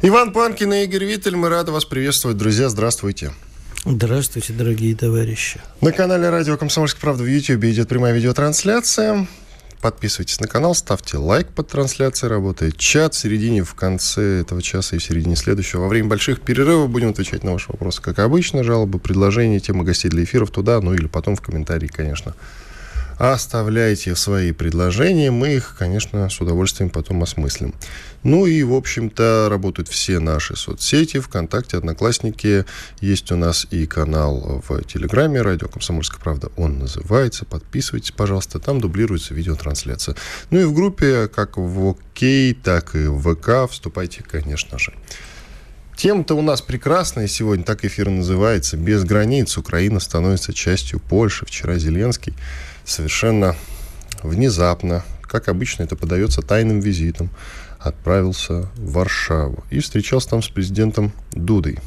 Иван Панкин и Игорь Виттель, мы рады вас приветствовать. Друзья, здравствуйте. Здравствуйте, дорогие товарищи. На канале Радио Комсомольская правда в YouTube идет прямая видеотрансляция. Подписывайтесь на канал, ставьте лайк под трансляцией, работает чат. В середине, в конце этого часа и в середине следующего. Во время больших перерывов будем отвечать на ваши вопросы, как обычно. Жалобы, предложения, темы гостей для эфиров туда, ну или потом в комментарии, конечно. Оставляйте свои предложения, мы их, конечно, с удовольствием потом осмыслим. Ну и, в общем-то, работают все наши соцсети, ВКонтакте, Одноклассники. Есть у нас и канал в Телеграме, Радио Комсомольская правда, он называется. Подписывайтесь, пожалуйста, там дублируется видеотрансляция. Ну и в группе, как в ОК, так и в ВК, вступайте, конечно же. Тема-то у нас прекрасная сегодня, так эфир называется. Без границ Украина становится частью Польши. Вчера Зеленский совершенно внезапно, как обычно это подается тайным визитом, отправился в Варшаву и встречался там с президентом Дудой.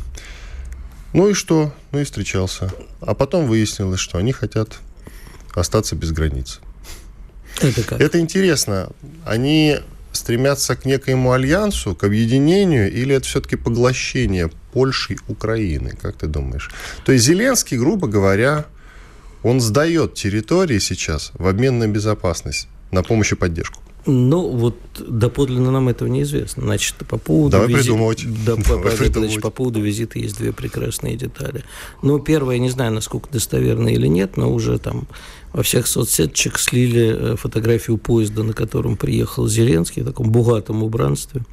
Ну и что? Ну и встречался. А потом выяснилось, что они хотят остаться без границ. Это как? Это интересно. Они стремятся к некоему альянсу, к объединению, или это все-таки поглощение Польши и Украины? Как ты думаешь? То есть Зеленский, грубо говоря, он сдает территории сейчас в обмен на безопасность, на помощь и поддержку. Ну, вот доподлинно нам этого неизвестно. Значит, по поводу Давай визита... придумывать. Да, Давай по, придумывать. Значит, по поводу визита есть две прекрасные детали. Ну, первое, не знаю, насколько достоверно или нет, но уже там во всех соцсетях слили э, фотографию поезда, на котором приехал Зеленский, в таком богатом убранстве,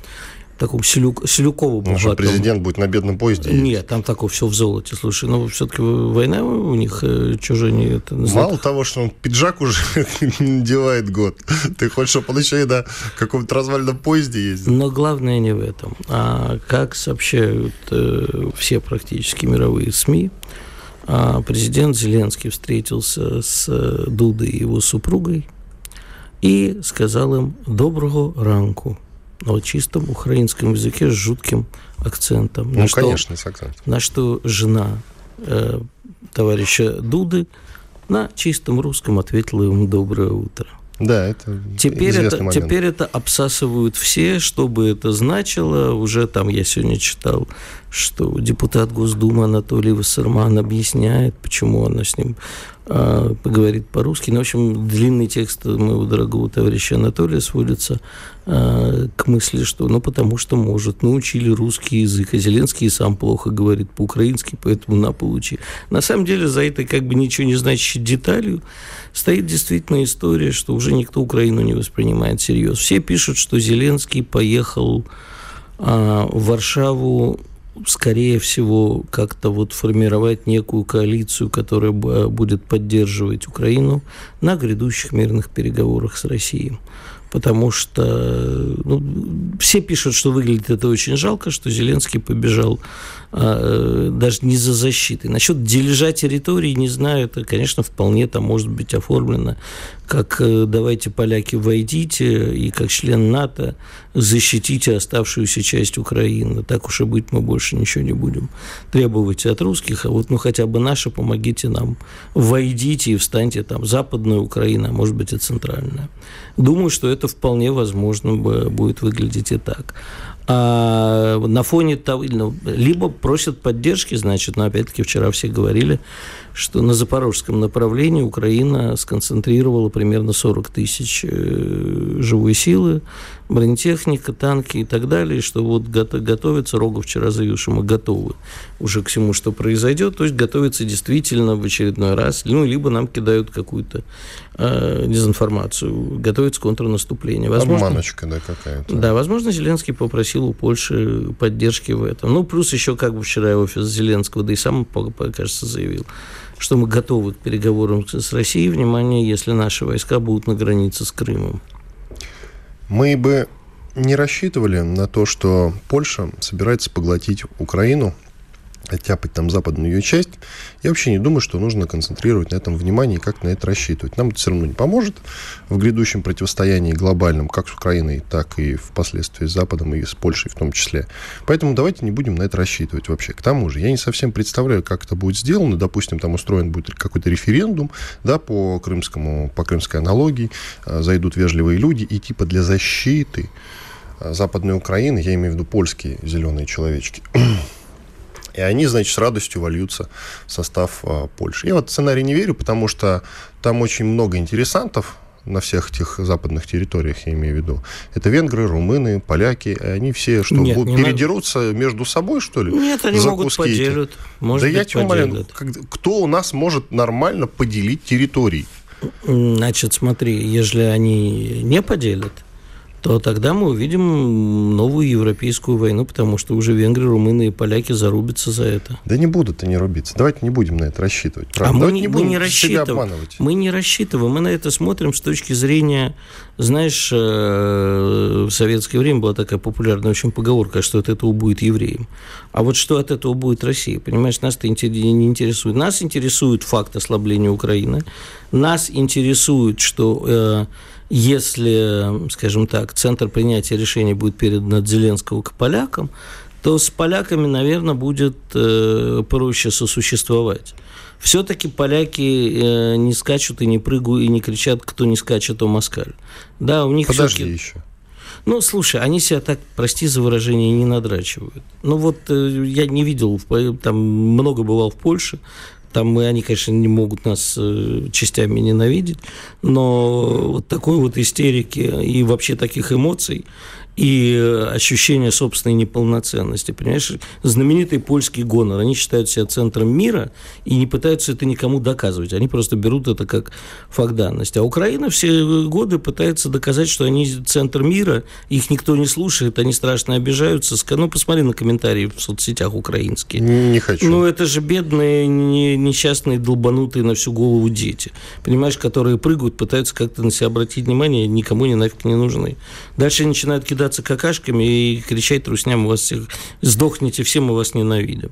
таком селюк, селюково Ну, богатом. президент будет на бедном поезде ездить. Нет, там такое все в золоте. Слушай, ну все-таки война у них э, чужие не это. Мало того, что он пиджак уже не надевает год. Ты хочешь, чтобы он еще и на каком-то развальном поезде ездил? Но главное не в этом. А как сообщают э, все практически мировые СМИ, а президент Зеленский встретился с э, Дудой и его супругой и сказал им «доброго ранку» на чистом украинском языке с жутким акцентом. Ну, на что, конечно, с акцентом. на что жена э, товарища Дуды на чистом русском ответила ему «доброе утро». Да, это Теперь это, момент. теперь это обсасывают все, что бы это значило. Уже там я сегодня читал, что депутат Госдумы Анатолий Вассерман объясняет, почему она с ним э, поговорит по-русски. Ну, в общем, длинный текст моего дорогого товарища Анатолия сводится э, к мысли, что ну потому что может, научили русский язык, а Зеленский сам плохо говорит по-украински, поэтому на получи. На самом деле за этой как бы ничего не значащей деталью стоит действительно история, что уже никто Украину не воспринимает всерьез. Все пишут, что Зеленский поехал а, в Варшаву скорее всего, как-то вот формировать некую коалицию, которая б- будет поддерживать Украину на грядущих мирных переговорах с Россией. Потому что ну, все пишут, что выглядит это очень жалко, что Зеленский побежал а, даже не за защитой. Насчет дележа территории, не знаю, это, конечно, вполне там может быть оформлено, как э, давайте, поляки, войдите, и как член НАТО защитите оставшуюся часть Украины. Так уж и быть, мы больше ничего не будем требовать от русских, а вот ну хотя бы наши, помогите нам, войдите и встаньте там, западная Украина, а может быть и центральная. Думаю, что это вполне возможно будет выглядеть и так. А на фоне того, ну, либо просят поддержки, значит, но опять-таки вчера все говорили, что на запорожском направлении Украина сконцентрировала примерно 40 тысяч э, живой силы, бронетехника, танки и так далее, что вот готовится, Рогов вчера заявил, что мы готовы уже к всему, что произойдет, то есть готовится действительно в очередной раз, ну, либо нам кидают какую-то э, дезинформацию, готовится контрнаступление. Возможно, Обманочка, да, какая-то. Да, возможно, Зеленский попросил у Польши поддержки в этом. Ну, плюс еще, как бы вчера офис Зеленского, да и сам, кажется, заявил, что мы готовы к переговорам с Россией, внимание, если наши войска будут на границе с Крымом. Мы бы не рассчитывали на то, что Польша собирается поглотить Украину оттяпать там западную ее часть, я вообще не думаю, что нужно концентрировать на этом внимание и как на это рассчитывать. Нам это все равно не поможет в грядущем противостоянии глобальном, как с Украиной, так и впоследствии с Западом и с Польшей в том числе. Поэтому давайте не будем на это рассчитывать вообще. К тому же, я не совсем представляю, как это будет сделано. Допустим, там устроен будет какой-то референдум да, по, крымскому, по крымской аналогии, а, зайдут вежливые люди, и типа для защиты а, Западной Украины, я имею в виду польские зеленые человечки, и они, значит, с радостью вольются в состав а, Польши. Я в этот сценарий не верю, потому что там очень много интересантов, на всех этих западных территориях, я имею в виду. Это венгры, румыны, поляки. Они все что, Нет, будут передерутся надо. между собой, что ли? Нет, они за могут поделят. Может да быть, я тебя умоляю, кто у нас может нормально поделить территории? Значит, смотри, если они не поделят, то тогда мы увидим новую европейскую войну, потому что уже венгры, румыны и поляки зарубятся за это. Да не будут они рубиться. Давайте не будем на это рассчитывать. Правда. А мы, не, не мы не рассчитываем. Мы не рассчитываем. Мы на это смотрим с точки зрения, знаешь, э, в советское время была такая популярная очень поговорка, что от этого будет евреям. А вот что от этого будет Россия? Понимаешь, нас это не интересует. Нас интересует факт ослабления Украины. Нас интересует, что э, если, скажем так, центр принятия решений будет передан от Зеленского к полякам, то с поляками, наверное, будет э, проще сосуществовать. Все-таки поляки э, не скачут и не прыгают, и не кричат, кто не скачет, то москаль. Да, у них Подожди еще. Ну, слушай, они себя так, прости за выражение, не надрачивают. Ну, вот э, я не видел, там много бывал в Польше, там мы, они, конечно, не могут нас э, частями ненавидеть, но вот такой вот истерики и вообще таких эмоций и ощущение собственной неполноценности. Понимаешь, знаменитый польский гонор. Они считают себя центром мира и не пытаются это никому доказывать. Они просто берут это как факт данности. А Украина все годы пытается доказать, что они центр мира, их никто не слушает, они страшно обижаются. Ну, посмотри на комментарии в соцсетях украинские. Не хочу. Ну, это же бедные, несчастные, долбанутые на всю голову дети. Понимаешь, которые прыгают, пытаются как-то на себя обратить внимание, никому не нафиг не нужны. Дальше начинают кидать кидаться какашками и кричать трусням, у вас всех сдохните все, мы вас ненавидим.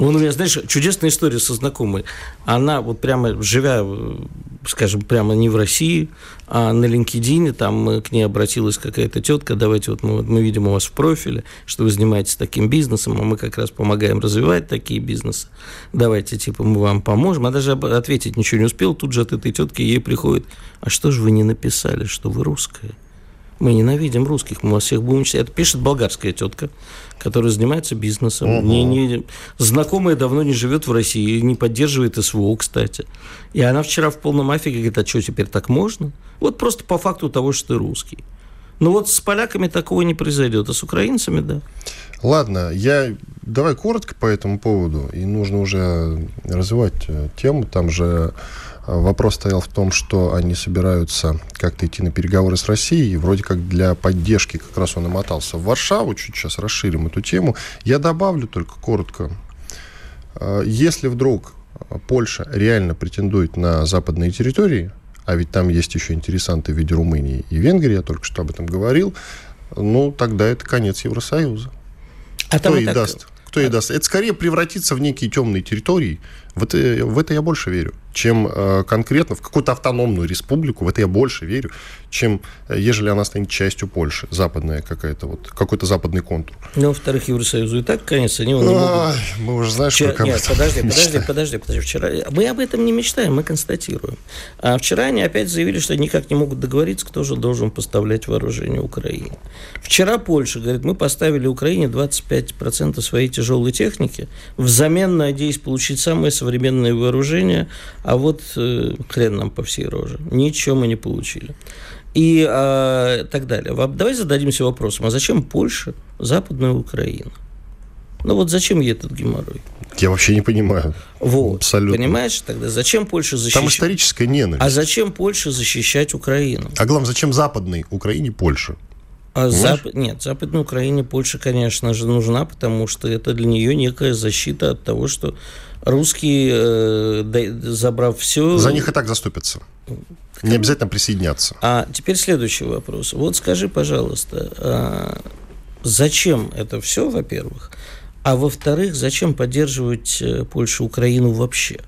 Он у меня, знаешь, чудесная история со знакомой. Она вот прямо, живя, скажем, прямо не в России, а на LinkedIn, там к ней обратилась какая-то тетка, давайте вот мы, мы видим у вас в профиле, что вы занимаетесь таким бизнесом, а мы как раз помогаем развивать такие бизнесы. Давайте, типа, мы вам поможем. А даже ответить ничего не успел, тут же от этой тетки ей приходит, а что же вы не написали, что вы русская? Мы ненавидим русских, мы вас всех будем читать. Это пишет болгарская тетка, которая занимается бизнесом. Угу. Не, не, знакомая давно не живет в России, не поддерживает СВО, кстати. И она вчера в полном афиге говорит, а что, теперь так можно? Вот просто по факту того, что ты русский. Ну вот с поляками такого не произойдет, а с украинцами, да. Ладно, я давай коротко по этому поводу, и нужно уже развивать э, тему. Там же Вопрос стоял в том, что они собираются как-то идти на переговоры с Россией. Вроде как для поддержки как раз он намотался в Варшаву. Чуть сейчас расширим эту тему. Я добавлю только коротко. А, если вдруг Польша реально претендует на западные территории, а ведь там есть еще интересанты в виде Румынии и Венгрии, я только что об этом говорил, ну, тогда это конец Евросоюза. А Кто ей так... даст? Кто ей даст? Это скорее превратится в некие темные территории. В это, в это я больше верю чем э, конкретно в какую-то автономную республику, в это я больше верю, чем э, ежели она станет частью Польши, западная какая-то, вот, какой-то западный контур. Ну, во-вторых, Евросоюзу и так, конечно, они не могут... Мы уже знаешь, Вчера... как Нет, подожди, подожди, подожди, подожди. Вчера... Мы об этом не мечтаем, мы констатируем. А вчера они опять заявили, что никак не могут договориться, кто же должен поставлять вооружение Украине. Вчера Польша говорит, мы поставили Украине 25% своей тяжелой техники, взамен надеясь получить самое современное вооружение, а вот э, хрен нам по всей роже. Ничего мы не получили. И э, так далее. Давай зададимся вопросом, а зачем Польша Западная Украина? Ну вот зачем ей этот геморрой? Я вообще не понимаю. Вот. Абсолютно. Понимаешь, тогда зачем Польша защищать? Там историческая ненависть. А зачем Польша защищать Украину? А главное, зачем западной Украине Польша? А зап... Нет, Западной Украине Польша, конечно же, нужна, потому что это для нее некая защита от того, что русские, э, забрав все... За них и так заступятся. Не обязательно присоединяться. А теперь следующий вопрос. Вот скажи, пожалуйста, а зачем это все, во-первых? А во-вторых, зачем поддерживать э, Польшу Украину вообще?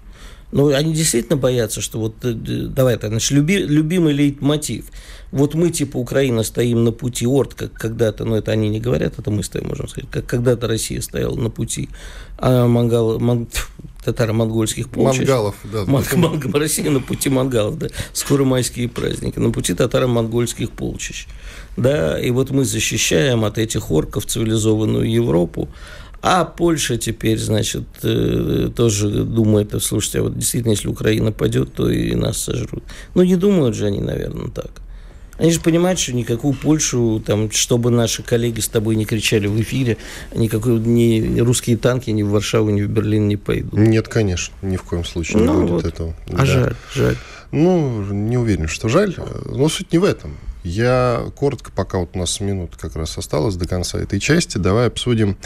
Ну, они действительно боятся, что вот, э, давай так, значит, люби, любимый лейтмотив. Вот мы, типа, Украина, стоим на пути Орд, как когда-то, но это они не говорят, это мы стоим, можем сказать, как когда-то Россия стояла на пути а мангал, ман, татаро-монгольских полчищ. Мангалов, да. Ман, ман, Россия на пути мангалов, да. Скоро майские праздники. На пути татаро-монгольских полчищ. Да, и вот мы защищаем от этих орков цивилизованную Европу, а Польша теперь, значит, э, тоже думает, слушайте, а вот действительно, если Украина падет, то и нас сожрут. Ну, не думают же они, наверное, так. Они же понимают, что никакую Польшу, там, чтобы наши коллеги с тобой не кричали в эфире, никакой ни русские танки ни в Варшаву, ни в Берлин не пойдут. Нет, конечно, ни в коем случае ну, не будет вот. этого. А да. жаль, жаль. Ну, не уверен, что жаль. Но суть не в этом. Я коротко, пока вот у нас минут как раз осталось до конца этой части, давай обсудим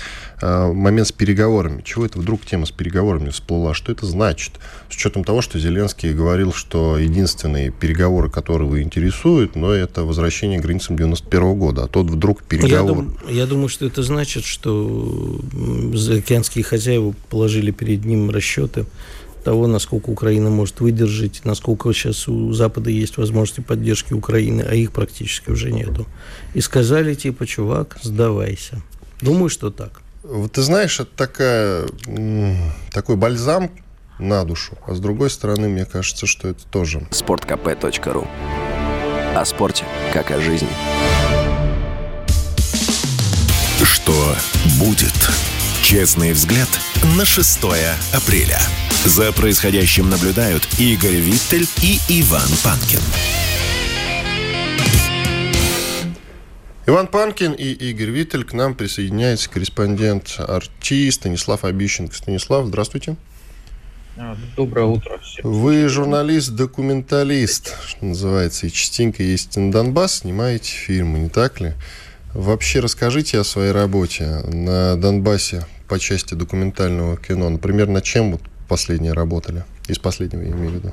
э, момент с переговорами. Чего это вдруг тема с переговорами всплыла? Что это значит? С учетом того, что Зеленский говорил, что единственные переговоры, которые его интересуют, но это возвращение к границам 91 года, а тот вдруг переговор. Я, дум, я думаю, что это значит, что заокеанские хозяева положили перед ним расчеты того, насколько Украина может выдержать, насколько сейчас у Запада есть возможности поддержки Украины, а их практически уже нету. И сказали, типа, чувак, сдавайся. Думаю, что так. Вот ты знаешь, это такая, такой бальзам на душу. А с другой стороны, мне кажется, что это тоже... sportkp.ru О спорте, как о жизни. Что будет? Честный взгляд на 6 апреля. За происходящим наблюдают Игорь Виттель и Иван Панкин. Иван Панкин и Игорь Виттель. К нам присоединяется корреспондент Арчи Станислав Обищенко. Станислав, здравствуйте. А, доброе утро всем. Вы журналист-документалист, что называется, и частенько ездите на Донбасс, снимаете фильмы, не так ли? Вообще расскажите о своей работе на Донбассе по части документального кино. Например, над чем вот последние работали? Из последнего, я имею в виду.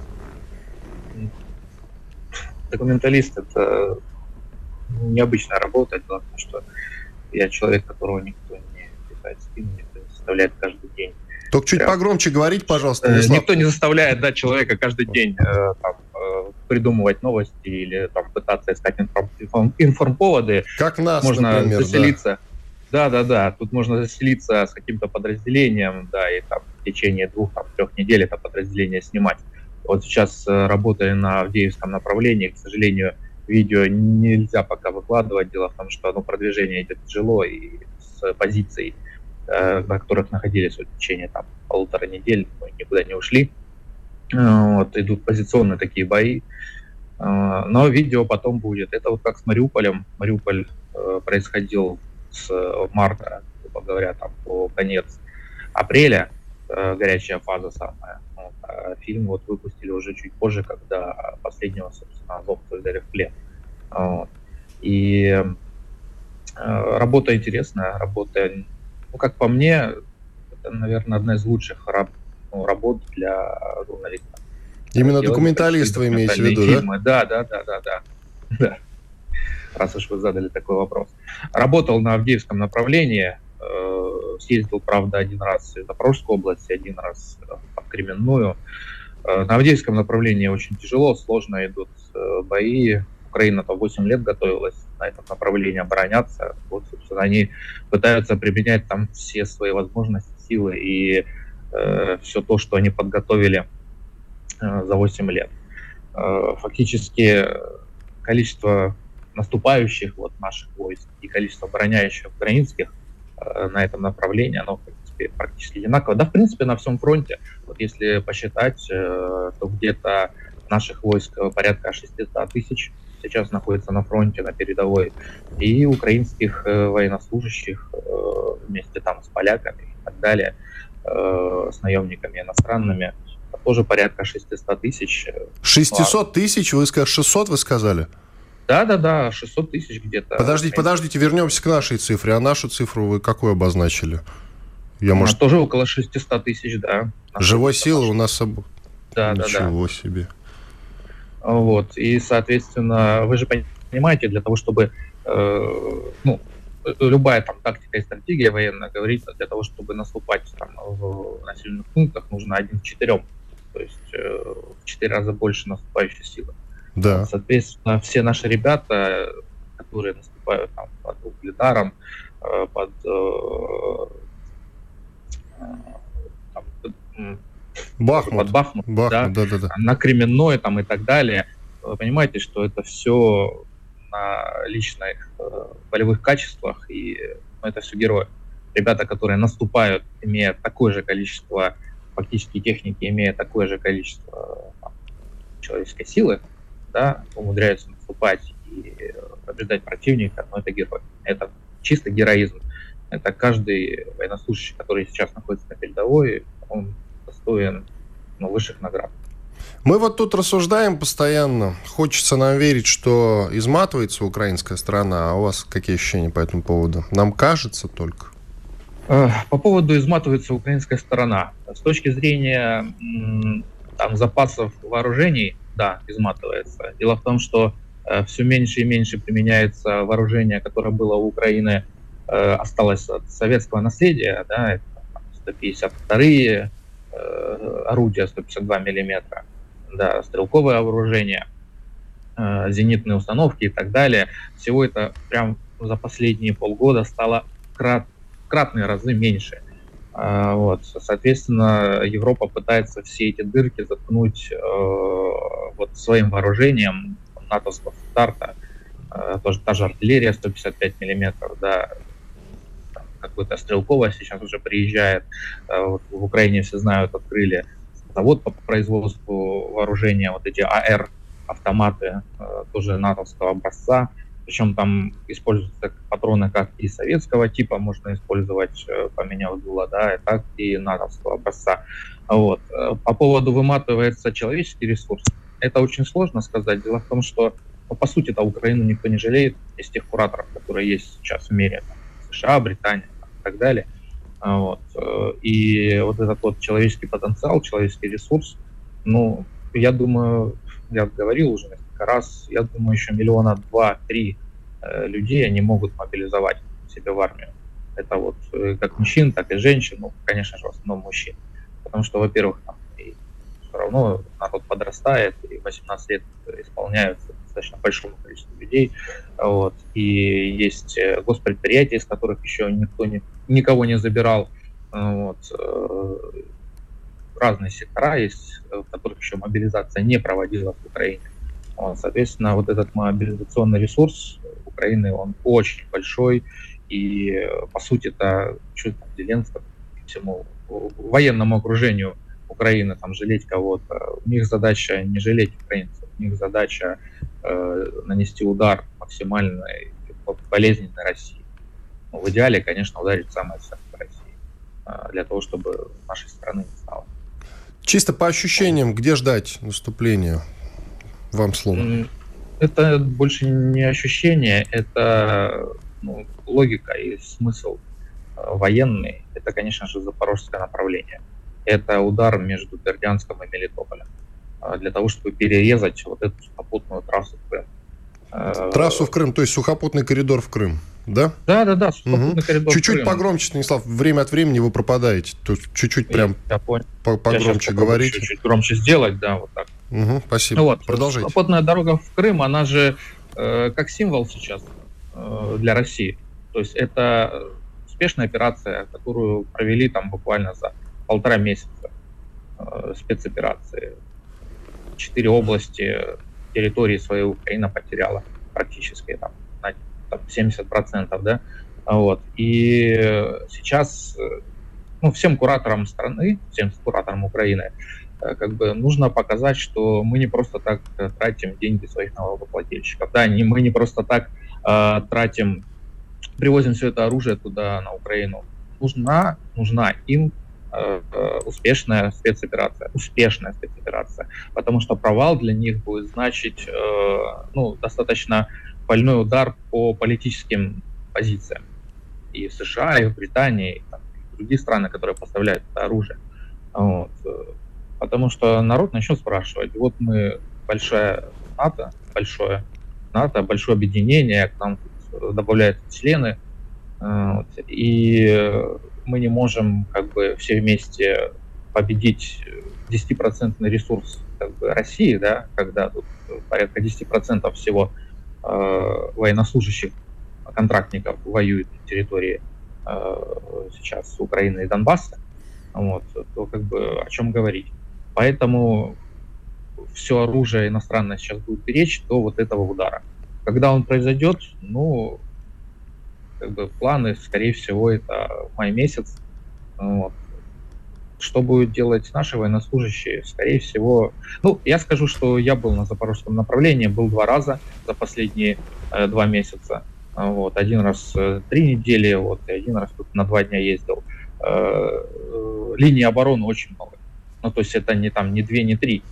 Документалист – это необычная работа. Дело в том, что я человек, которого никто не питает спину, никто не заставляет каждый день. Только чуть Прям... погромче говорить, пожалуйста. Э, никто не заставляет да, человека каждый день э, там, э, придумывать новости или там, пытаться искать информ... информповоды. Как нас, Можно например, заселиться. Да да, да, да. Тут можно заселиться с каким-то подразделением, да, и там в течение двух-трех недель это подразделение снимать. Вот сейчас э, работая на Авдеевском направлении, к сожалению, видео нельзя пока выкладывать. Дело в том, что ну, продвижение идет тяжело, и с позиций, э, на которых находились вот, в течение там, полутора недель, мы никуда не ушли. Э, вот, идут позиционные такие бои. Но видео потом будет. Это вот как с Мариуполем. Мариуполь происходил с э, марта, грубо говоря, там по конец апреля, э, горячая фаза самая. Вот, а фильм вот выпустили уже чуть позже, когда последнего, собственно, азовца взяли в плен. Вот. И э, работа интересная, работа, ну, как по мне, это, наверное, одна из лучших раб, ну, работ для журналиста. Именно документалист вы имеете в виду, фильмы. да? Да, да, да, да, да раз уж вы задали такой вопрос. Работал на Авдеевском направлении, э, съездил, правда, один раз в Запорожскую область, один раз в Кременную. Э, на Авдеевском направлении очень тяжело, сложно идут э, бои. Украина-то 8 лет готовилась на этом направлении обороняться. Вот, собственно, они пытаются применять там все свои возможности, силы и э, все то, что они подготовили э, за 8 лет. Э, фактически количество наступающих вот наших войск и количество обороняющих украинских э, на этом направлении, оно, в принципе, практически одинаково. Да, в принципе, на всем фронте, вот если посчитать, э, то где-то наших войск порядка 600 тысяч сейчас находится на фронте, на передовой, и украинских э, военнослужащих э, вместе там с поляками и так далее, э, с наемниками иностранными, тоже порядка 600 тысяч. 600 тысяч? Вы сказали, 600 вы сказали? Да, да, да, 600 тысяч где-то. Подождите, подождите, вернемся к нашей цифре. А нашу цифру вы какую обозначили? Я, Она может... тоже около 600 тысяч, да. Живой силы у нас... Да, Ничего да, да. себе. Вот. И, соответственно, вы же понимаете, для того, чтобы э, ну, любая там тактика и стратегия военная говорит, для того, чтобы наступать там, в населенных пунктах, нужно один к четырем. То есть э, в четыре раза больше наступающей силы. Да. Соответственно, все наши ребята, которые наступают там, под Угледаром, э, под, э, там, Бахмут. под Бахмут, Бахмут да, да, да, да. на Кременной там, и так далее, вы понимаете, что это все на личных э, болевых качествах, и ну, это все герои. Ребята, которые наступают, имея такое же количество фактически техники, имея такое же количество там, человеческой силы, да, умудряются наступать и побеждать противника, но это герой. Это чисто героизм. Это каждый военнослужащий, который сейчас находится на передовой, он достоин ну, высших наград. Мы вот тут рассуждаем постоянно. Хочется нам верить, что изматывается украинская страна, а у вас какие ощущения по этому поводу? Нам кажется только. Э, по поводу изматывается украинская сторона. С точки зрения там, запасов вооружений, да, изматывается. Дело в том, что э, все меньше и меньше применяется вооружение, которое было у Украины, э, осталось от советского наследия, да, это 152 э, орудия 152 миллиметра да, стрелковое вооружение, э, зенитные установки и так далее. Всего это прям за последние полгода стало крат, кратные разы меньше. Э, вот, соответственно, Европа пытается все эти дырки заткнуть э, вот своим вооружением натовского стандарта, э, тоже та же артиллерия 155 миллиметров, да, какое-то стрелковое сейчас уже приезжает, э, вот в Украине все знают, открыли завод по производству вооружения, вот эти АР автоматы э, тоже натовского образца, причем там используются патроны как и советского типа, можно использовать, э, поменяв дуло, да, и так и натовского образца. Вот. Э, по поводу выматывается человеческий ресурс, это очень сложно сказать. Дело в том, что ну, по сути-то Украину никто не жалеет из тех кураторов, которые есть сейчас в мире, там, США, Британия и так далее. А, вот. Э, и вот этот вот человеческий потенциал, человеческий ресурс, ну, я думаю, я говорил уже несколько раз, я думаю, еще миллиона два-три людей они могут мобилизовать себе в армию. Это вот э, как мужчин, так и женщин, ну, конечно же, в основном мужчин. Потому что, во-первых, там и все равно народ подрастает, и 18 лет исполняются достаточно большому количеству людей. Вот. И есть госпредприятия, из которых еще никто не никого не забирал. Э, вот. Э, разные сектора есть, в которых еще мобилизация не проводилась в Украине. Вот, соответственно, вот этот мобилизационный ресурс Украины, он очень большой, и, по сути, это чувство Зеленского всему военному окружению Украины, там, жалеть кого-то. У них задача не жалеть украинцев, у них задача э, нанести удар максимальной болезненной России. Ну, в идеале, конечно, ударить самое сердце России, а, для того, чтобы нашей страны не стало. Чисто по ощущениям, где ждать наступления? Вам слово. Это больше не ощущение, это ну, логика и смысл а, военный. Это, конечно же, запорожское направление. Это удар между Бердянском и Мелитополем а, для того, чтобы перерезать вот эту сухопутную трассу в Крым. Трассу в Крым, то есть сухопутный коридор в Крым. Да? Да, да, да. Угу. Чуть-чуть погромче, Станислав, время от времени вы пропадаете. То чуть-чуть прям я понял. погромче я говорите. Чуть-чуть громче сделать, да, вот так. Угу, спасибо. Ну, вот, Продолжайте. Свободная дорога в Крым, она же э, как символ сейчас э, для России. То есть это успешная операция, которую провели там буквально за полтора месяца э, спецоперации. Четыре области территории своей Украина потеряла практически там там, 70%, да, вот, и сейчас ну, всем кураторам страны, всем кураторам Украины, э, как бы нужно показать, что мы не просто так э, тратим деньги своих налогоплательщиков, да, не, мы не просто так э, тратим, привозим все это оружие туда, на Украину. Нужна, нужна им э, успешная спецоперация, успешная спецоперация, потому что провал для них будет значить, э, ну, достаточно больной удар по политическим позициям и в США, и в Британии, и, там, и в другие страны, которые поставляют это оружие. Вот. Потому что народ начнет спрашивать, вот мы большая НАТО большое, НАТО большое объединение, к нам добавляются члены, вот, и мы не можем как бы все вместе победить 10% ресурс как бы, России, да, когда тут порядка 10% всего э, военнослужащих, контрактников воюют на территории э, сейчас Украины и Донбасса, вот, то как бы о чем говорить. Поэтому все оружие иностранное сейчас будет беречь до вот этого удара. Когда он произойдет, ну, как бы планы, скорее всего, это май месяц. Вот. Что будут делать наши военнослужащие? Скорее всего, ну, я скажу, что я был на запорожском направлении, был два раза за последние э, два месяца. Вот, один раз э, три недели, вот, и один раз тут на два дня ездил. Э, э, линии обороны очень много. Ну, то есть это не там не две, не три.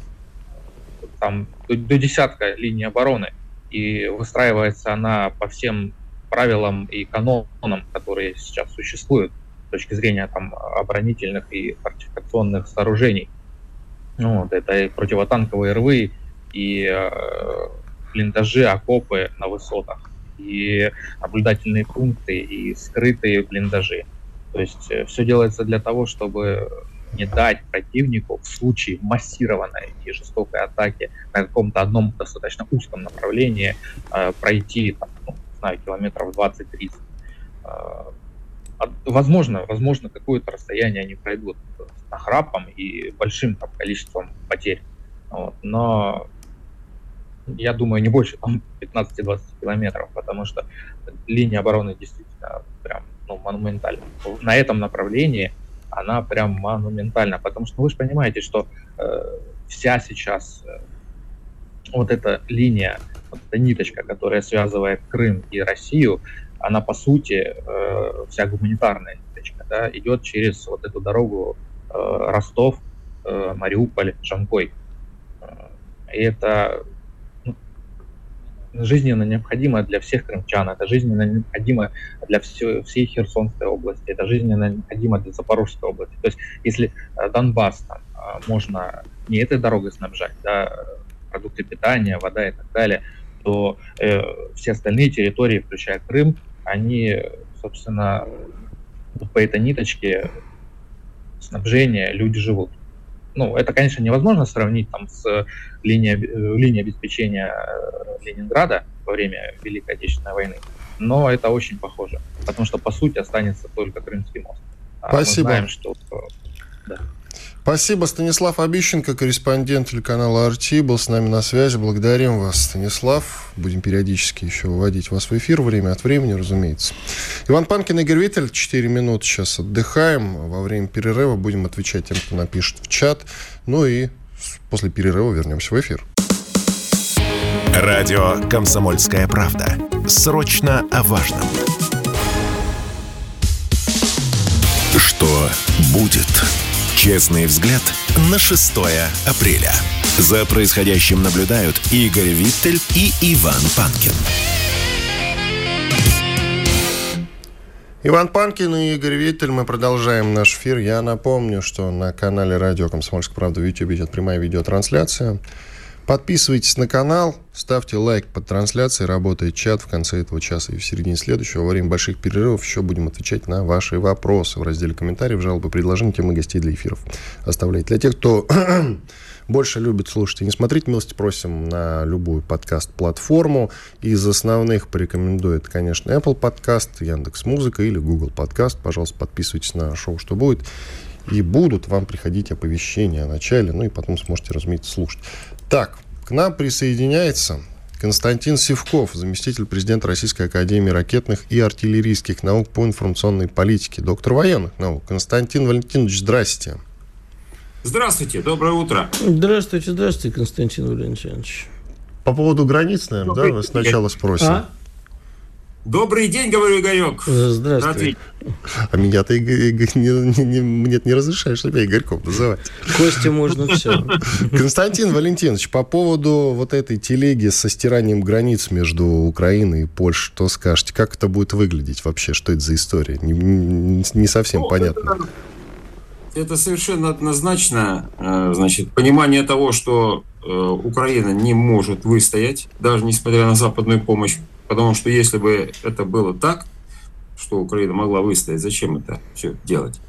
Там до, до десятка линий обороны. И выстраивается она по всем правилам и канонам, которые сейчас существуют с точки зрения там, оборонительных и фортификационных сооружений. Ну, вот, это и противотанковые рвы, и э, блиндажи, окопы на высотах, и наблюдательные пункты, и скрытые блиндажи. То есть э, все делается для того, чтобы не дать противнику в случае массированной и жестокой атаки на каком-то одном достаточно узком направлении э, пройти там, ну, знаю, километров 20-30. А, возможно, возможно, какое-то расстояние они пройдут с нахрапом и большим там, количеством потерь. Вот. Но я думаю, не больше там 15-20 километров, потому что линия обороны действительно прям ну, монументальна. На этом направлении она прям монументальна, потому что вы же понимаете, что э, вся сейчас э, вот эта линия вот эта ниточка, которая связывает Крым и Россию, она по сути э, вся гуманитарная ниточка, да, идет через вот эту дорогу э, Ростов, э, Мариуполь, Жанкой. Э, и это жизненно необходимо для всех крымчан, это жизненно необходимо для все, всей Херсонской области, это жизненно необходимо для Запорожской области. То есть если э, Донбасс там, э, можно не этой дорогой снабжать, да, продукты питания, вода и так далее, то э, все остальные территории, включая Крым, они, собственно, по этой ниточке снабжения люди живут. Ну, это, конечно, невозможно сравнить там с линией, э, линией обеспечения э, Ленинграда во время Великой Отечественной войны, но это очень похоже, потому что, по сути, останется только Крымский мост. Спасибо. А мы знаем, что... Да. Спасибо. Станислав Обищенко, корреспондент телеканала «Арти», был с нами на связи. Благодарим вас, Станислав. Будем периодически еще выводить вас в эфир, время от времени, разумеется. Иван Панкин, Игорь Виттель. Четыре минуты сейчас отдыхаем. Во время перерыва будем отвечать тем, кто напишет в чат. Ну и после перерыва вернемся в эфир. Радио «Комсомольская правда». Срочно о важном. Что будет? Честный взгляд на 6 апреля. За происходящим наблюдают Игорь Виттель и Иван Панкин. Иван Панкин и Игорь Виттель. Мы продолжаем наш эфир. Я напомню, что на канале Радио Комсомольская правда в YouTube идет прямая видеотрансляция. Подписывайтесь на канал, ставьте лайк под трансляцией, работает чат в конце этого часа и в середине следующего. Во время больших перерывов еще будем отвечать на ваши вопросы в разделе комментариев, жалобы, предложения, темы гостей для эфиров. Оставляйте. Для тех, кто больше любит слушать и не смотреть, милости просим на любую подкаст-платформу. Из основных порекомендует, конечно, Apple подкаст, Яндекс Музыка или Google подкаст. Пожалуйста, подписывайтесь на шоу «Что будет?» и будут вам приходить оповещения о начале, ну и потом сможете, разумеется, слушать. Так, к нам присоединяется Константин Севков, заместитель президента Российской Академии ракетных и артиллерийских наук по информационной политике, доктор военных наук. Константин Валентинович, здрасте. Здравствуйте, доброе утро. Здравствуйте, здравствуйте, Константин Валентинович. По поводу границ, наверное, да, мы сначала спросим. А? Добрый день, говорю, Игорек. Здравствуй. А меня ты, Игорь, не, не, не, мне не разрешаешь себя Игорьком называть. Костя можно все. Константин Валентинович, по поводу вот этой телеги со стиранием границ между Украиной и Польшей, что скажете? Как это будет выглядеть вообще? Что это за история? Не, не, не совсем ну, понятно. Это, это совершенно однозначно. Э, значит, понимание того, что э, Украина не может выстоять, даже несмотря на западную помощь, потому что если бы это было так, что Украина могла выстоять, зачем это все делать?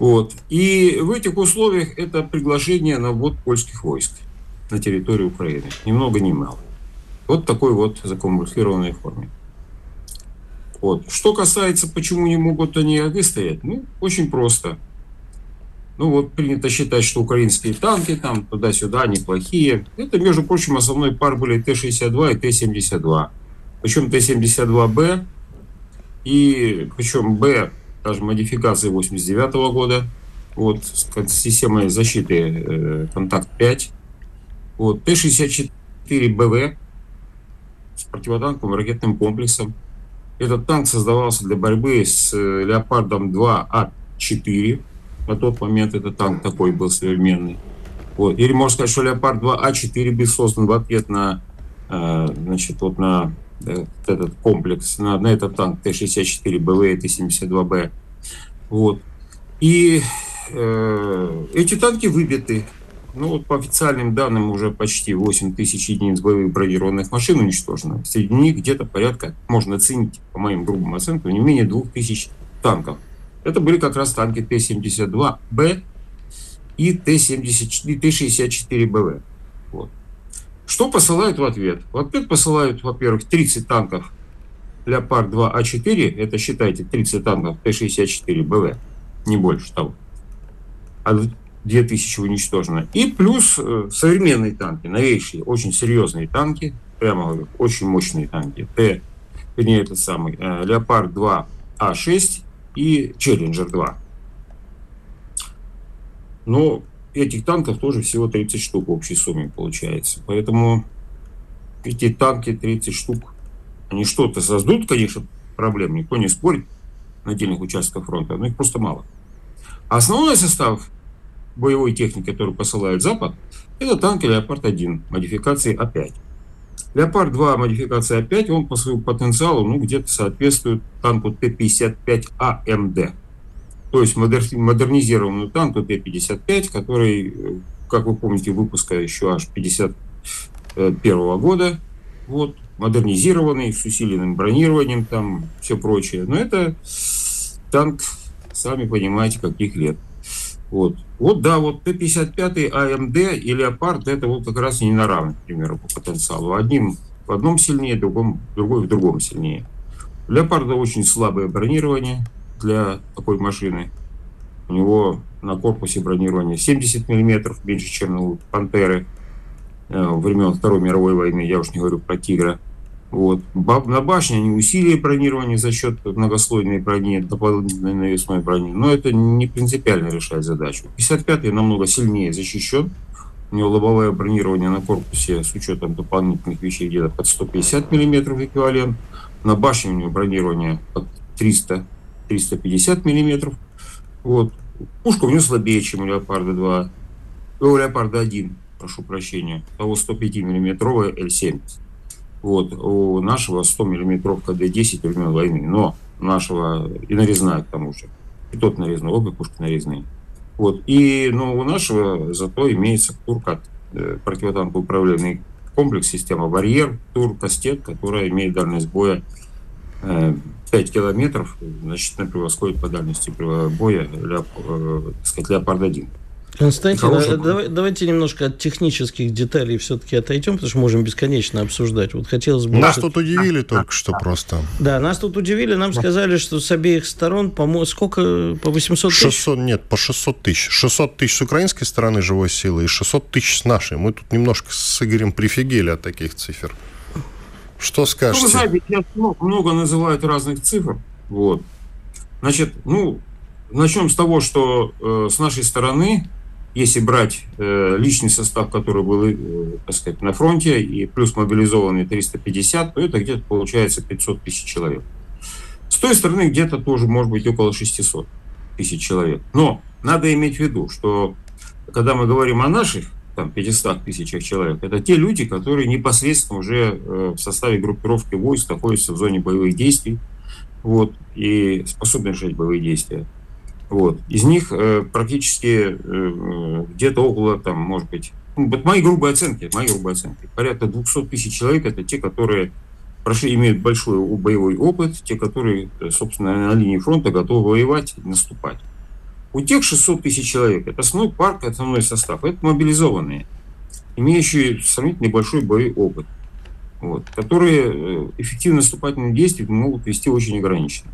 Вот. И в этих условиях это приглашение на ввод польских войск на территорию Украины. Ни много, ни мало. Вот такой вот закамуфлированной форме. Вот. Что касается, почему не могут они выстоять, ну, очень просто. Ну, вот принято считать, что украинские танки там туда-сюда неплохие. Это, между прочим, основной пар были Т-62 и Т-72. Причем Т-72Б и причем Б, даже модификации 89 -го года, вот, с системой защиты э, Контакт-5. Вот, Т-64БВ с противотанковым ракетным комплексом. Этот танк создавался для борьбы с э, Леопардом 2А4. На тот момент этот танк такой был современный. Вот. Или можно сказать, что Леопард 2А4 был создан в ответ на, э, значит, вот на э, этот комплекс, на, на этот танк Т-64БВ и Т-72Б. Вот. И э, эти танки выбиты ну вот по официальным данным уже почти 8 тысяч единиц боевых бронированных машин уничтожено. Среди них где-то порядка, можно оценить, по моим грубым оценкам, не менее 2 тысяч танков. Это были как раз танки Т-72Б и Т-64БВ. Вот. Что посылают в ответ? В ответ посылают, во-первых, 30 танков Леопард 2А4, это считайте 30 танков Т-64БВ, не больше того. А 2000 уничтожено. И плюс э, современные танки, новейшие, очень серьезные танки, прямо очень мощные танки. Т, вернее, этот самый, э, Леопард 2 А6 и Челленджер 2. Но этих танков тоже всего 30 штук в общей сумме получается. Поэтому эти танки 30 штук, они что-то создадут, конечно, проблем, никто не спорит на отдельных участках фронта, но их просто мало. Основной состав боевой техники, которую посылает Запад, это танки «Леопард-1» модификации А5. «Леопард-2» модификация А5, он по своему потенциалу ну, где-то соответствует танку Т-55АМД. То есть модернизированному танку Т-55, который, как вы помните, выпуска еще аж 51 года. Вот, модернизированный, с усиленным бронированием, там все прочее. Но это танк, сами понимаете, каких лет. Вот. вот да, вот Т-55 АМД и Леопард это вот как раз не на равных, к примеру, по потенциалу. Одним в одном сильнее, другом, другой в другом сильнее. У Леопарда очень слабое бронирование для такой машины. У него на корпусе бронирование 70 миллиметров, меньше, чем у Пантеры э, времен Второй мировой войны, я уж не говорю про Тигра. Вот. На башне они усилили бронирование за счет многослойной брони, дополнительной навесной брони, но это не принципиально решает задачу. 55-й намного сильнее защищен, у него лобовое бронирование на корпусе с учетом дополнительных вещей где-то под 150 мм эквивалент, на башне у него бронирование под 300-350 мм. Вот. Пушка у него слабее, чем у Леопарда 2, у Леопарда 1, прошу прощения, того 105 миллиметровая L70. Вот, у нашего 100 миллиметров КД-10 времен войны, но нашего и нарезная к тому же. И тот нарезной, обе пушки нарезные. Вот, и ну, у нашего зато имеется Туркат, э, противотанковый управленный комплекс, система «Барьер», Тур-Кастет, которая имеет дальность боя э, 5 километров, значительно превосходит по дальности боя ля, э, сказать, «Леопард-1». Константин, а давай, давайте немножко от технических деталей все-таки отойдем, потому что можем бесконечно обсуждать. Вот хотелось бы... Нас что... тут удивили только что просто. Да, нас тут удивили, нам сказали, что с обеих сторон, по сколько, по 800 тысяч? 600, нет, по 600 тысяч. 600 тысяч с украинской стороны живой силы и 600 тысяч с нашей. Мы тут немножко с Игорем прифигели от таких цифр. Что скажете? Ну, вы знаете, сейчас много называют разных цифр. Вот. Значит, ну, начнем с того, что э, с нашей стороны если брать э, личный состав, который был, э, так сказать, на фронте, и плюс мобилизованные 350, то это где-то получается 500 тысяч человек. С той стороны где-то тоже может быть около 600 тысяч человек. Но надо иметь в виду, что когда мы говорим о наших там, 500 тысячах человек, это те люди, которые непосредственно уже э, в составе группировки войск находятся в зоне боевых действий вот, и способны решать боевые действия. Вот. Из них э, практически э, где-то около, там, может быть, ну, вот мои грубые оценки, мои грубые оценки, порядка 200 тысяч человек – это те, которые прошли, имеют большой боевой опыт, те, которые, э, собственно, на линии фронта готовы воевать, наступать. У тех 600 тысяч человек – это основной парк, основной состав, это мобилизованные, имеющие сравнительно небольшой боевой опыт, вот, которые эффективно наступательные действия могут вести очень ограниченно.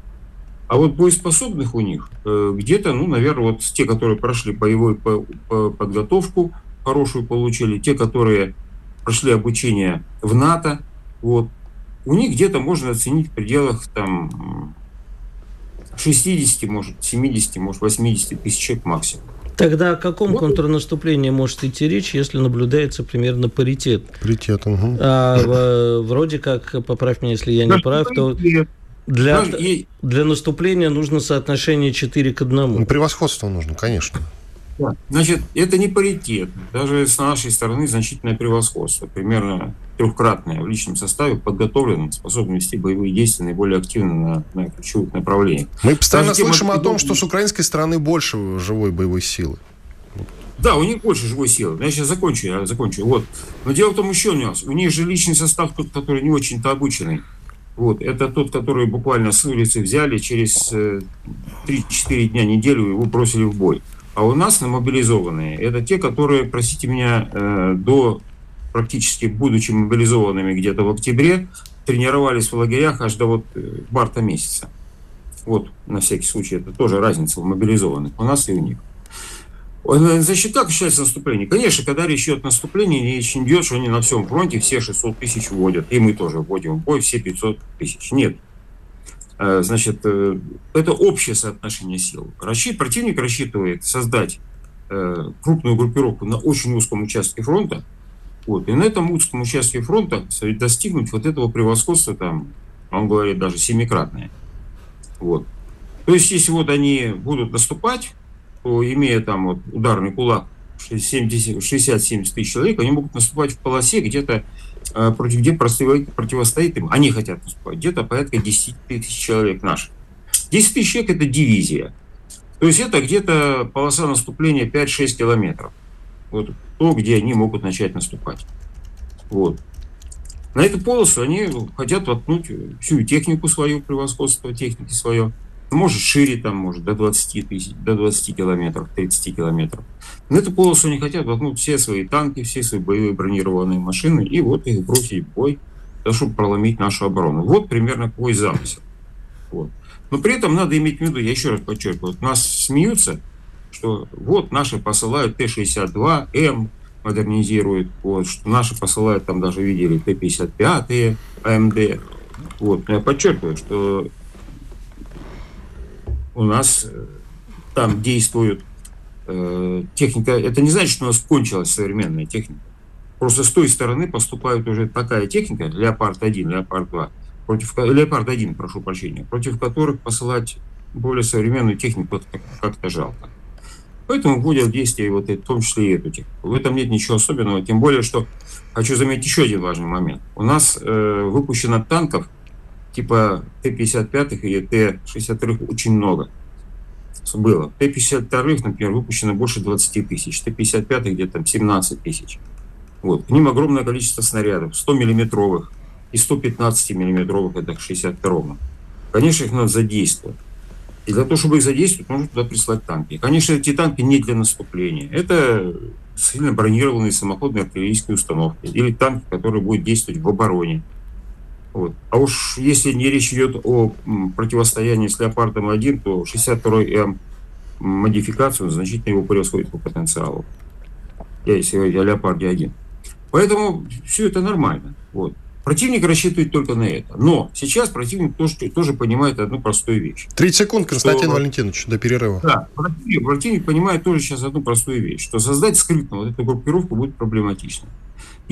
А вот боеспособных у них э, где-то, ну, наверное, вот те, которые прошли боевую подготовку, хорошую получили, те, которые прошли обучение в НАТО, вот, у них где-то можно оценить в пределах там 60, может, 70, может, 80 тысяч человек максимум. Тогда о каком вот. контрнаступлении может идти речь, если наблюдается примерно паритет? Паритет, угу. А, вроде как, поправь меня, если я не прав, то для, и... для наступления нужно соотношение 4 к 1. Ну, превосходство нужно, конечно. Да. Значит, это не паритет. Даже с нашей стороны значительное превосходство. Примерно трехкратное в личном составе, подготовленном, способным вести боевые действия наиболее активно на, на ключевых направлениях. Мы постоянно Даже слышим о том, что с украинской стороны больше живой боевой силы. Да, у них больше живой силы. Я сейчас закончу, я закончу. Вот. Но дело в том еще у нас. У них же личный состав, тот, который не очень-то обученный. Вот, это тот, который буквально с улицы взяли, через 3-4 э, дня, неделю его бросили в бой. А у нас на мобилизованные, это те, которые, простите меня, э, до практически будучи мобилизованными где-то в октябре, тренировались в лагерях аж до вот э, марта месяца. Вот, на всякий случай, это тоже разница в мобилизованных у нас и у них. Значит, как считается наступление? Конечно, когда речь идет о наступлении, речь не идет, что они на всем фронте все 600 тысяч вводят, и мы тоже вводим в бой все 500 тысяч. Нет. Э, значит, э, это общее соотношение сил. Противник рассчитывает создать э, крупную группировку на очень узком участке фронта, вот, и на этом узком участке фронта достигнуть вот этого превосходства, там, он говорит, даже семикратное. Вот. То есть, если вот они будут наступать, имея там вот ударный кулак 60-70 тысяч человек, они могут наступать в полосе где-то, э, против где противостоит им, они хотят наступать, где-то порядка 10 тысяч человек наших. 10 тысяч человек – это дивизия. То есть это где-то полоса наступления 5-6 километров. Вот то, где они могут начать наступать. Вот. На эту полосу они хотят воткнуть всю технику свою, превосходство техники свое – может шире там, может до 20 тысяч, до 20 километров, 30 километров. На эту полосу они хотят воткнуть все свои танки, все свои боевые бронированные машины и вот их бросить в бой, для чтобы проломить нашу оборону. Вот примерно какой замысел. Вот. Но при этом надо иметь в виду, я еще раз подчеркиваю, нас смеются, что вот наши посылают Т-62М, модернизируют, вот, что наши посылают, там даже видели Т-55, АМД. Вот. Но я подчеркиваю, что у нас э, там действует э, техника. Это не значит, что у нас кончилась современная техника. Просто с той стороны поступает уже такая техника, Леопард-1, Леопард-2, против, Леопард-1, прошу прощения, против которых посылать более современную технику как-то жалко. Поэтому в действие вот в том числе и эту технику. В этом нет ничего особенного, тем более, что хочу заметить еще один важный момент. У нас э, выпущено танков типа Т-55 и Т-63 очень много было. Т-52, например, выпущено больше 20 тысяч, Т-55 где-то 17 тысяч. Вот. К ним огромное количество снарядов, 100-миллиметровых и 115-миллиметровых, это к 62-му. Конечно, их надо задействовать. И для того, чтобы их задействовать, нужно туда прислать танки. Конечно, эти танки не для наступления. Это сильно бронированные самоходные артиллерийские установки или танки, которые будут действовать в обороне. Вот. А уж если не речь идет о противостоянии с Леопардом-1, то 62-й модификацию значительно его превосходит по потенциалу. Я, если о Леопарде-1. Поэтому все это нормально. Вот. Противник рассчитывает только на это. Но сейчас противник тоже, тоже понимает одну простую вещь. 30 секунд, Константин что, Валентинович, до перерыва. Да, противник, противник понимает тоже сейчас одну простую вещь, что создать скрытно вот эту группировку будет проблематично.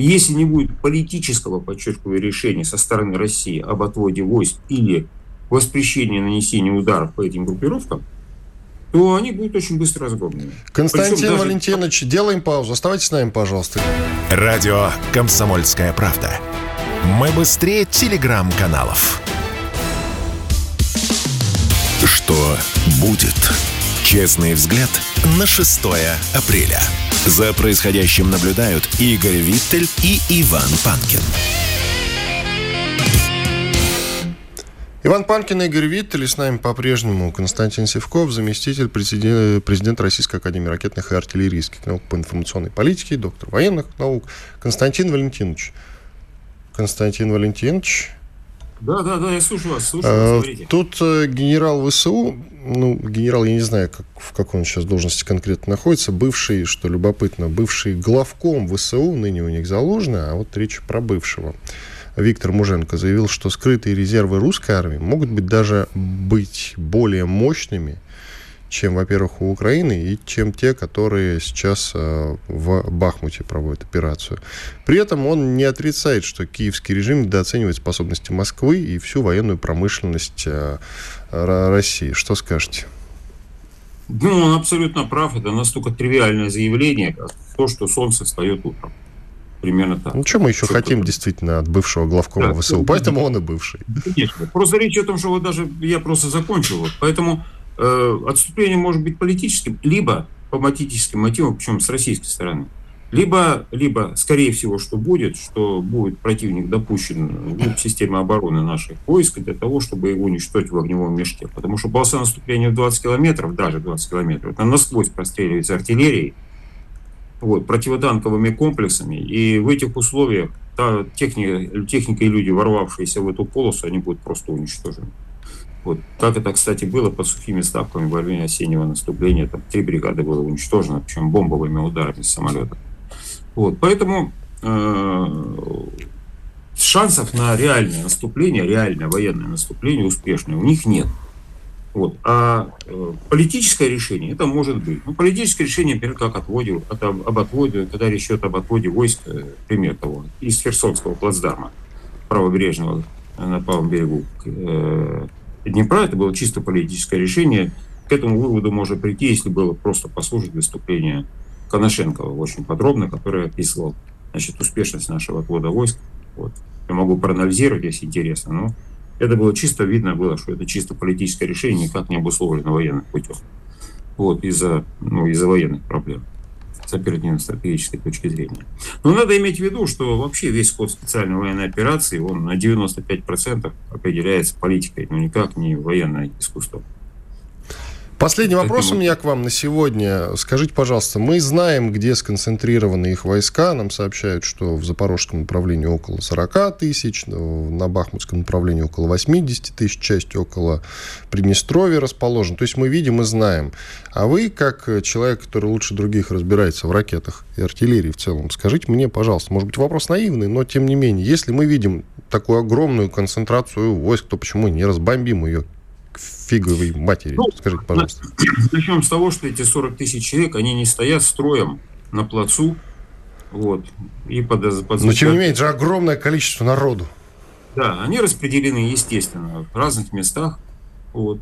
Если не будет политического, подчеркиваю, решения со стороны России об отводе войск или воспрещении нанесения ударов по этим группировкам, то они будут очень быстро разгромлены. Константин даже... Валентинович, делаем паузу. Оставайтесь с нами, пожалуйста. Радио «Комсомольская правда». Мы быстрее телеграм-каналов. Что будет? Честный взгляд на 6 апреля. За происходящим наблюдают Игорь Виттель и Иван Панкин. Иван Панкин и Игорь Виттель, и с нами по-прежнему Константин Севков, заместитель президента, президента Российской Академии ракетных и артиллерийских наук по информационной политике, доктор военных наук Константин Валентинович. Константин Валентинович. Да, да, да, я слушаю вас, слушаю вас, а, Тут э, генерал ВСУ, ну, генерал, я не знаю, как, в какой он сейчас должности конкретно находится, бывший, что любопытно, бывший главком ВСУ, ныне у них заложено, а вот речь про бывшего. Виктор Муженко заявил, что скрытые резервы русской армии могут быть даже быть более мощными, чем, во-первых, у Украины, и чем те, которые сейчас э, в Бахмуте проводят операцию. При этом он не отрицает, что киевский режим недооценивает способности Москвы и всю военную промышленность э, России. Что скажете? Ну, он абсолютно прав. Это настолько тривиальное заявление, как то, что солнце встает утром. Примерно так. Ну, что мы еще что хотим такое? действительно от бывшего главкома да, ВСУ? Да, Поэтому да. он и бывший. Конечно. Просто речь о том, что вот даже я просто закончил. Вот. Поэтому э, отступление может быть политическим, либо по матическим мотивам, причем с российской стороны. Либо, либо, скорее всего, что будет, что будет противник допущен в системы обороны наших войск для того, чтобы его уничтожить в огневом мешке. Потому что полоса наступления в 20 километров, даже 20 километров, это насквозь простреливается артиллерией, вот, противотанковыми комплексами. И в этих условиях та техника, техника и люди, ворвавшиеся в эту полосу, они будут просто уничтожены. Вот. Так это, кстати, было под сухими ставками во время осеннего наступления. Там три бригады было уничтожено, причем бомбовыми ударами самолета. Вот. Поэтому э, шансов на реальное наступление, реальное военное наступление успешное у них нет. Вот. А э, политическое решение это может быть. Ну, политическое решение, например, как отводе, это об отводе, когда речь идет об отводе войск, э, пример того, из Херсонского плацдарма правобережного э, на правом берегу э, Днепра, это было чисто политическое решение. К этому выводу можно прийти, если было просто послушать выступление Коношенкова очень подробно, который описывал значит, успешность нашего отвода войск. Вот. Я могу проанализировать, если интересно, но это было чисто видно было, что это чисто политическое решение, никак не обусловлено военным путем. Вот, из-за ну, из военных проблем с оперативно-стратегической точки зрения. Но надо иметь в виду, что вообще весь ход специальной военной операции, он на 95% определяется политикой, но никак не военное искусство. Последний вопрос у меня к вам на сегодня. Скажите, пожалуйста, мы знаем, где сконцентрированы их войска. Нам сообщают, что в Запорожском направлении около 40 тысяч, на Бахмутском направлении около 80 тысяч, часть около Приднестровья расположена. То есть мы видим и знаем. А вы, как человек, который лучше других разбирается в ракетах и артиллерии в целом, скажите мне, пожалуйста, может быть, вопрос наивный, но тем не менее, если мы видим такую огромную концентрацию войск, то почему не разбомбим ее фиговой матери? Ну, Скажите, пожалуйста. Начнем с того, что эти 40 тысяч человек, они не стоят строем на плацу, вот, и под, под Но, тем не менее, это же огромное количество народу. Да, они распределены, естественно, в разных местах. Вот.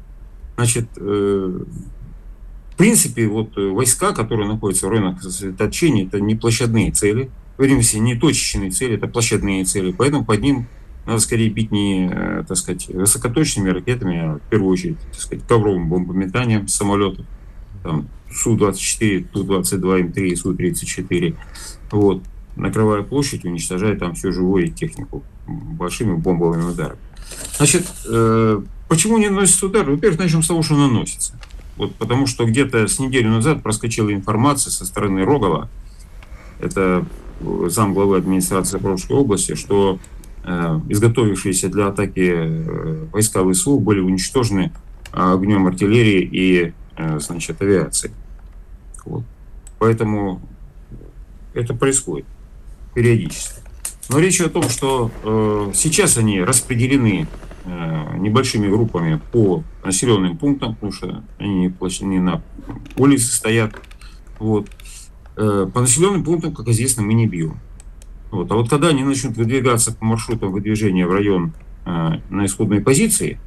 Значит, э, в принципе, вот э, войска, которые находятся в районах сосредоточения, это не площадные цели, вернее, не точечные цели, это площадные цели, поэтому под ним надо скорее бить не, э, так сказать, высокоточными ракетами, а в первую очередь, так сказать, ковровым бомбометанием самолетов. Там Су-24, Ту-22, М3 Су-34. Вот. Накрывая площадь, уничтожая там всю живую технику большими бомбовыми ударами. Значит, э, почему не наносится удар? Во-первых, начнем с того, что наносится. Вот потому что где-то с неделю назад проскочила информация со стороны Рогова, это зам главы администрации Запорожской области, что Э, изготовившиеся для атаки э, войска ВСУ были уничтожены э, огнем артиллерии и значит, авиации. Вот. Поэтому это происходит периодически. Но речь о том, что э, сейчас они распределены э, небольшими группами по населенным пунктам, потому что они не на улице стоят. Вот. Э, по населенным пунктам, как известно, мы не бьем. Вот. А вот когда они начнут выдвигаться по маршрутам выдвижения в район э, на исходной позиции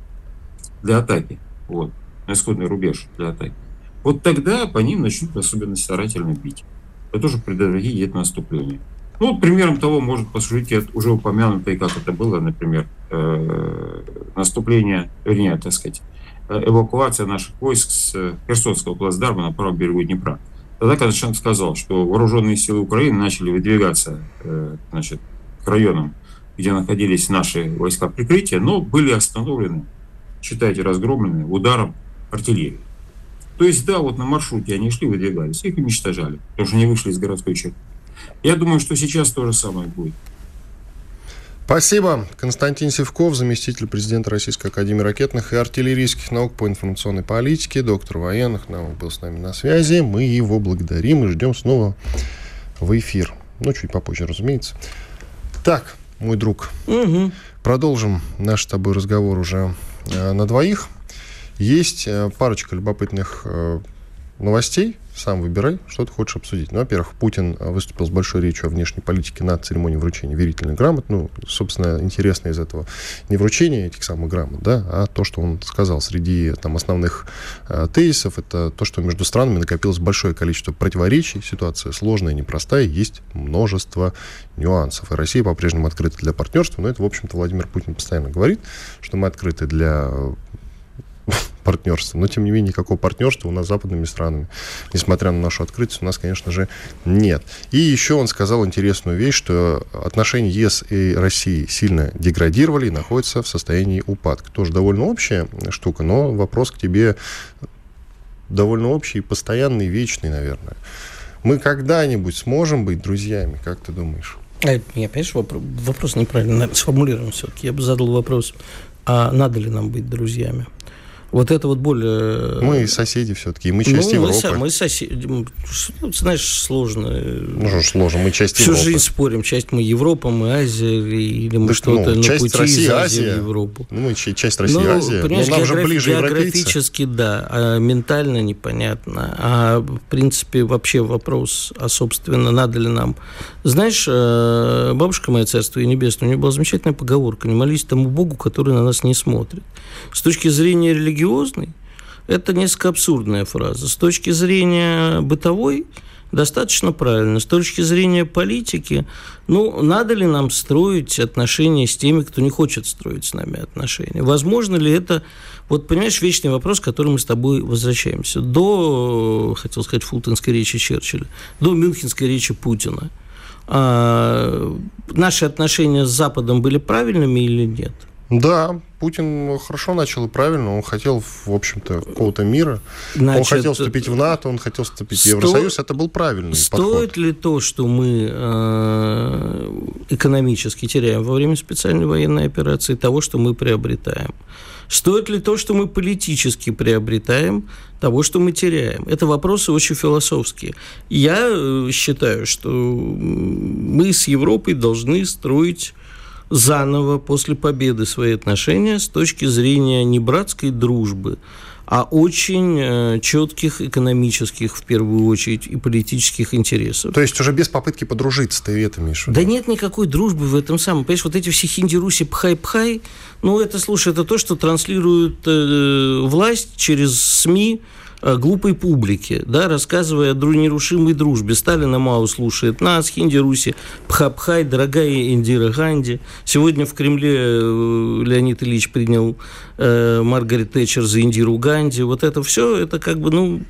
для атаки, вот, на исходный рубеж для атаки, вот тогда по ним начнут особенно старательно бить. Это тоже предотвратить это наступление. Ну, вот примером того может послужить уже упомянутое, как это было, например, э, наступление, вернее, так сказать, эвакуация наших войск с Херсонского плацдарма на правом берегу Днепра. Тогда Константин сказал, что вооруженные силы Украины начали выдвигаться значит, к районам, где находились наши войска прикрытия, но были остановлены, считайте, разгромлены ударом артиллерии. То есть, да, вот на маршруте они шли, выдвигались, их уничтожали, потому что они вышли из городской черты. Я думаю, что сейчас то же самое будет. Спасибо. Константин Севков, заместитель президента Российской Академии ракетных и артиллерийских наук по информационной политике, доктор военных наук был с нами на связи. Мы его благодарим и ждем снова в эфир. Ну, чуть попозже, разумеется. Так, мой друг, угу. продолжим наш с тобой разговор уже э, на двоих. Есть э, парочка любопытных э, новостей. Сам выбирай, что ты хочешь обсудить. Ну, во-первых, Путин э, выступил с большой речью о внешней политике на церемонии вручения верительных грамот. Ну, собственно, интересно из этого не вручение этих самых грамот, да, а то, что он сказал среди там, основных э, тезисов, это то, что между странами накопилось большое количество противоречий, ситуация сложная, непростая, есть множество нюансов. И Россия по-прежнему открыта для партнерства, но это, в общем-то, Владимир Путин постоянно говорит, что мы открыты для партнерства. Но, тем не менее, никакого партнерства у нас с западными странами, несмотря на нашу открытость, у нас, конечно же, нет. И еще он сказал интересную вещь, что отношения ЕС и России сильно деградировали и находятся в состоянии упадка. Тоже довольно общая штука, но вопрос к тебе довольно общий, постоянный, вечный, наверное. Мы когда-нибудь сможем быть друзьями, как ты думаешь? А, я, понимаешь, вопрос, вопрос неправильно сформулирован все-таки. Я бы задал вопрос, а надо ли нам быть друзьями? Вот это вот более... Мы соседи все-таки, мы часть ну, Европы. Мы, мы соседи. Ну, знаешь, сложно. Ну что сложно, мы часть Всю Европы. жизнь спорим, часть мы Европа, мы Азия, или мы что-то ну, на часть пути России, из Азии Азия, в Европу. Ну, мы часть России, ну, Азия. Понимаешь, Но нам же ближе географически, европейцы. да, а ментально непонятно. А в принципе вообще вопрос, а собственно, надо ли нам... Знаешь, э, бабушка моя, царство и небесное, у нее была замечательная поговорка, не молись тому Богу, который на нас не смотрит. С точки зрения религии религиозный, это несколько абсурдная фраза. С точки зрения бытовой, достаточно правильно. С точки зрения политики, ну, надо ли нам строить отношения с теми, кто не хочет строить с нами отношения? Возможно ли это, вот понимаешь, вечный вопрос, к которому мы с тобой возвращаемся. До, хотел сказать, фултонской речи Черчилля, до мюнхенской речи Путина. А, наши отношения с Западом были правильными или нет? Да, Путин хорошо начал и правильно. Он хотел, в общем-то, какого-то мира. Значит, он хотел вступить в НАТО, он хотел вступить сто... в Евросоюз. Это был правильный Стоит подход. ли то, что мы э, экономически теряем во время специальной военной операции, того, что мы приобретаем? Стоит ли то, что мы политически приобретаем, того, что мы теряем? Это вопросы очень философские. Я э, считаю, что мы с Европой должны строить заново после победы свои отношения с точки зрения не братской дружбы, а очень э, четких экономических, в первую очередь, и политических интересов. То есть уже без попытки подружиться, ты это имеешь в виду? Да нет никакой дружбы в этом самом. Понимаешь, вот эти все хинди-руси пхай-пхай, ну, это, слушай, это то, что транслирует э, власть через СМИ, глупой публике, да, рассказывая о нерушимой дружбе. Сталина Мау слушает нас, Хинди Руси, Пхапхай, дорогая Индира Ганди. Сегодня в Кремле э, Леонид Ильич принял э, Маргарет Тэтчер за Индиру Ганди. Вот это все, это как бы, ну,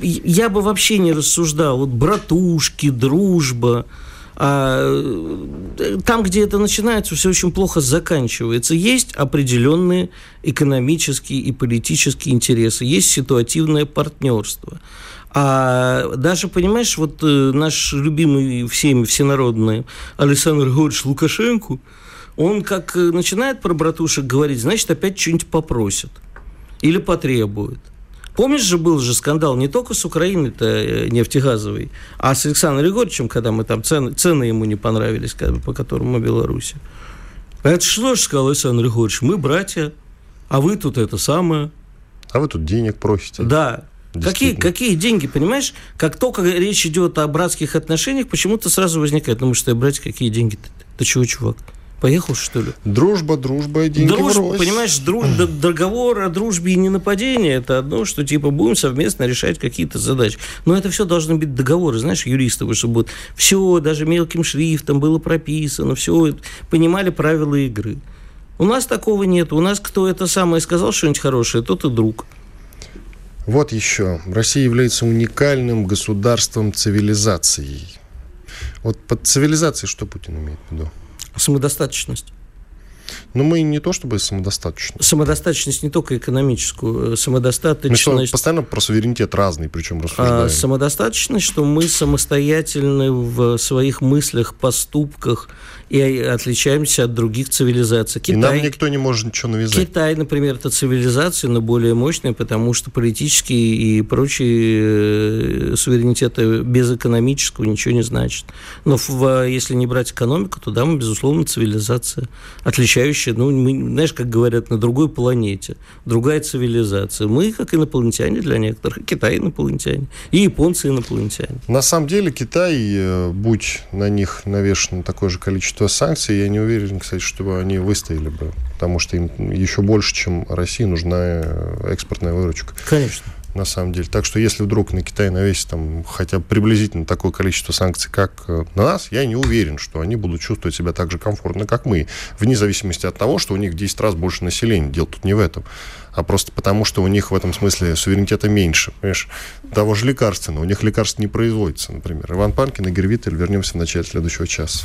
я бы вообще не рассуждал. Вот братушки, дружба, э, там, где это начинается, все очень плохо заканчивается. Есть определенные экономические и политические интересы, есть ситуативное партнерство. А даже, понимаешь, вот э, наш любимый всеми всенародный Александр Григорьевич Лукашенко, он как э, начинает про братушек говорить, значит, опять что-нибудь попросит или потребует. Помнишь же, был же скандал не только с Украиной-то э, нефтегазовой, а с Александром Григорьевичем, когда мы там цены, цены ему не понравились, по которым мы Беларуси. Это что же сказал Александр Григорьевич? Мы братья, а вы тут это самое. А вы тут денег просите. Да. Какие, какие деньги, понимаешь? Как только речь идет о братских отношениях, почему-то сразу возникает, ну, что братья, какие деньги? Ты, ты чего, чувак? Поехал, что ли? Дружба, дружба и деньги Дружба, врозь. понимаешь, друж, договор о дружбе и не нападении – это одно, что типа будем совместно решать какие-то задачи. Но это все должны быть договоры, знаешь, юристов, чтобы вот все, даже мелким шрифтом было прописано, все, понимали правила игры. У нас такого нет. У нас кто это самое сказал что-нибудь хорошее, тот и друг. Вот еще. Россия является уникальным государством цивилизацией. Вот под цивилизацией что Путин имеет в виду? Самодостаточность. Но мы не то чтобы самодостаточны. Самодостаточность не только экономическую, э, самодостаточность... Мы постоянно про суверенитет разный, причем рассуждаем. А, самодостаточность, что мы самостоятельны в своих мыслях, поступках и отличаемся от других цивилизаций. Китай, и нам никто не может ничего навязать. Китай, например, это цивилизация, но более мощная, потому что политические и прочие э, суверенитеты без экономического ничего не значат. Но в, если не брать экономику, то да, мы, безусловно, цивилизация, отличающая ну, мы, знаешь, как говорят, на другой планете, другая цивилизация. Мы, как инопланетяне для некоторых, Китай инопланетяне, и японцы инопланетяне. На самом деле Китай, э, будь на них навешено такое же количество санкций, я не уверен, кстати, чтобы они выстояли бы, потому что им еще больше, чем России, нужна э, экспортная выручка. Конечно на самом деле. Так что если вдруг на Китай навесить там хотя бы приблизительно такое количество санкций, как э, на нас, я не уверен, что они будут чувствовать себя так же комфортно, как мы, вне зависимости от того, что у них в 10 раз больше населения. Дело тут не в этом а просто потому, что у них в этом смысле суверенитета меньше. Понимаешь, того же лекарственного. У них лекарств не производится, например. Иван Панкин и Гервитель. Вернемся в начале следующего часа.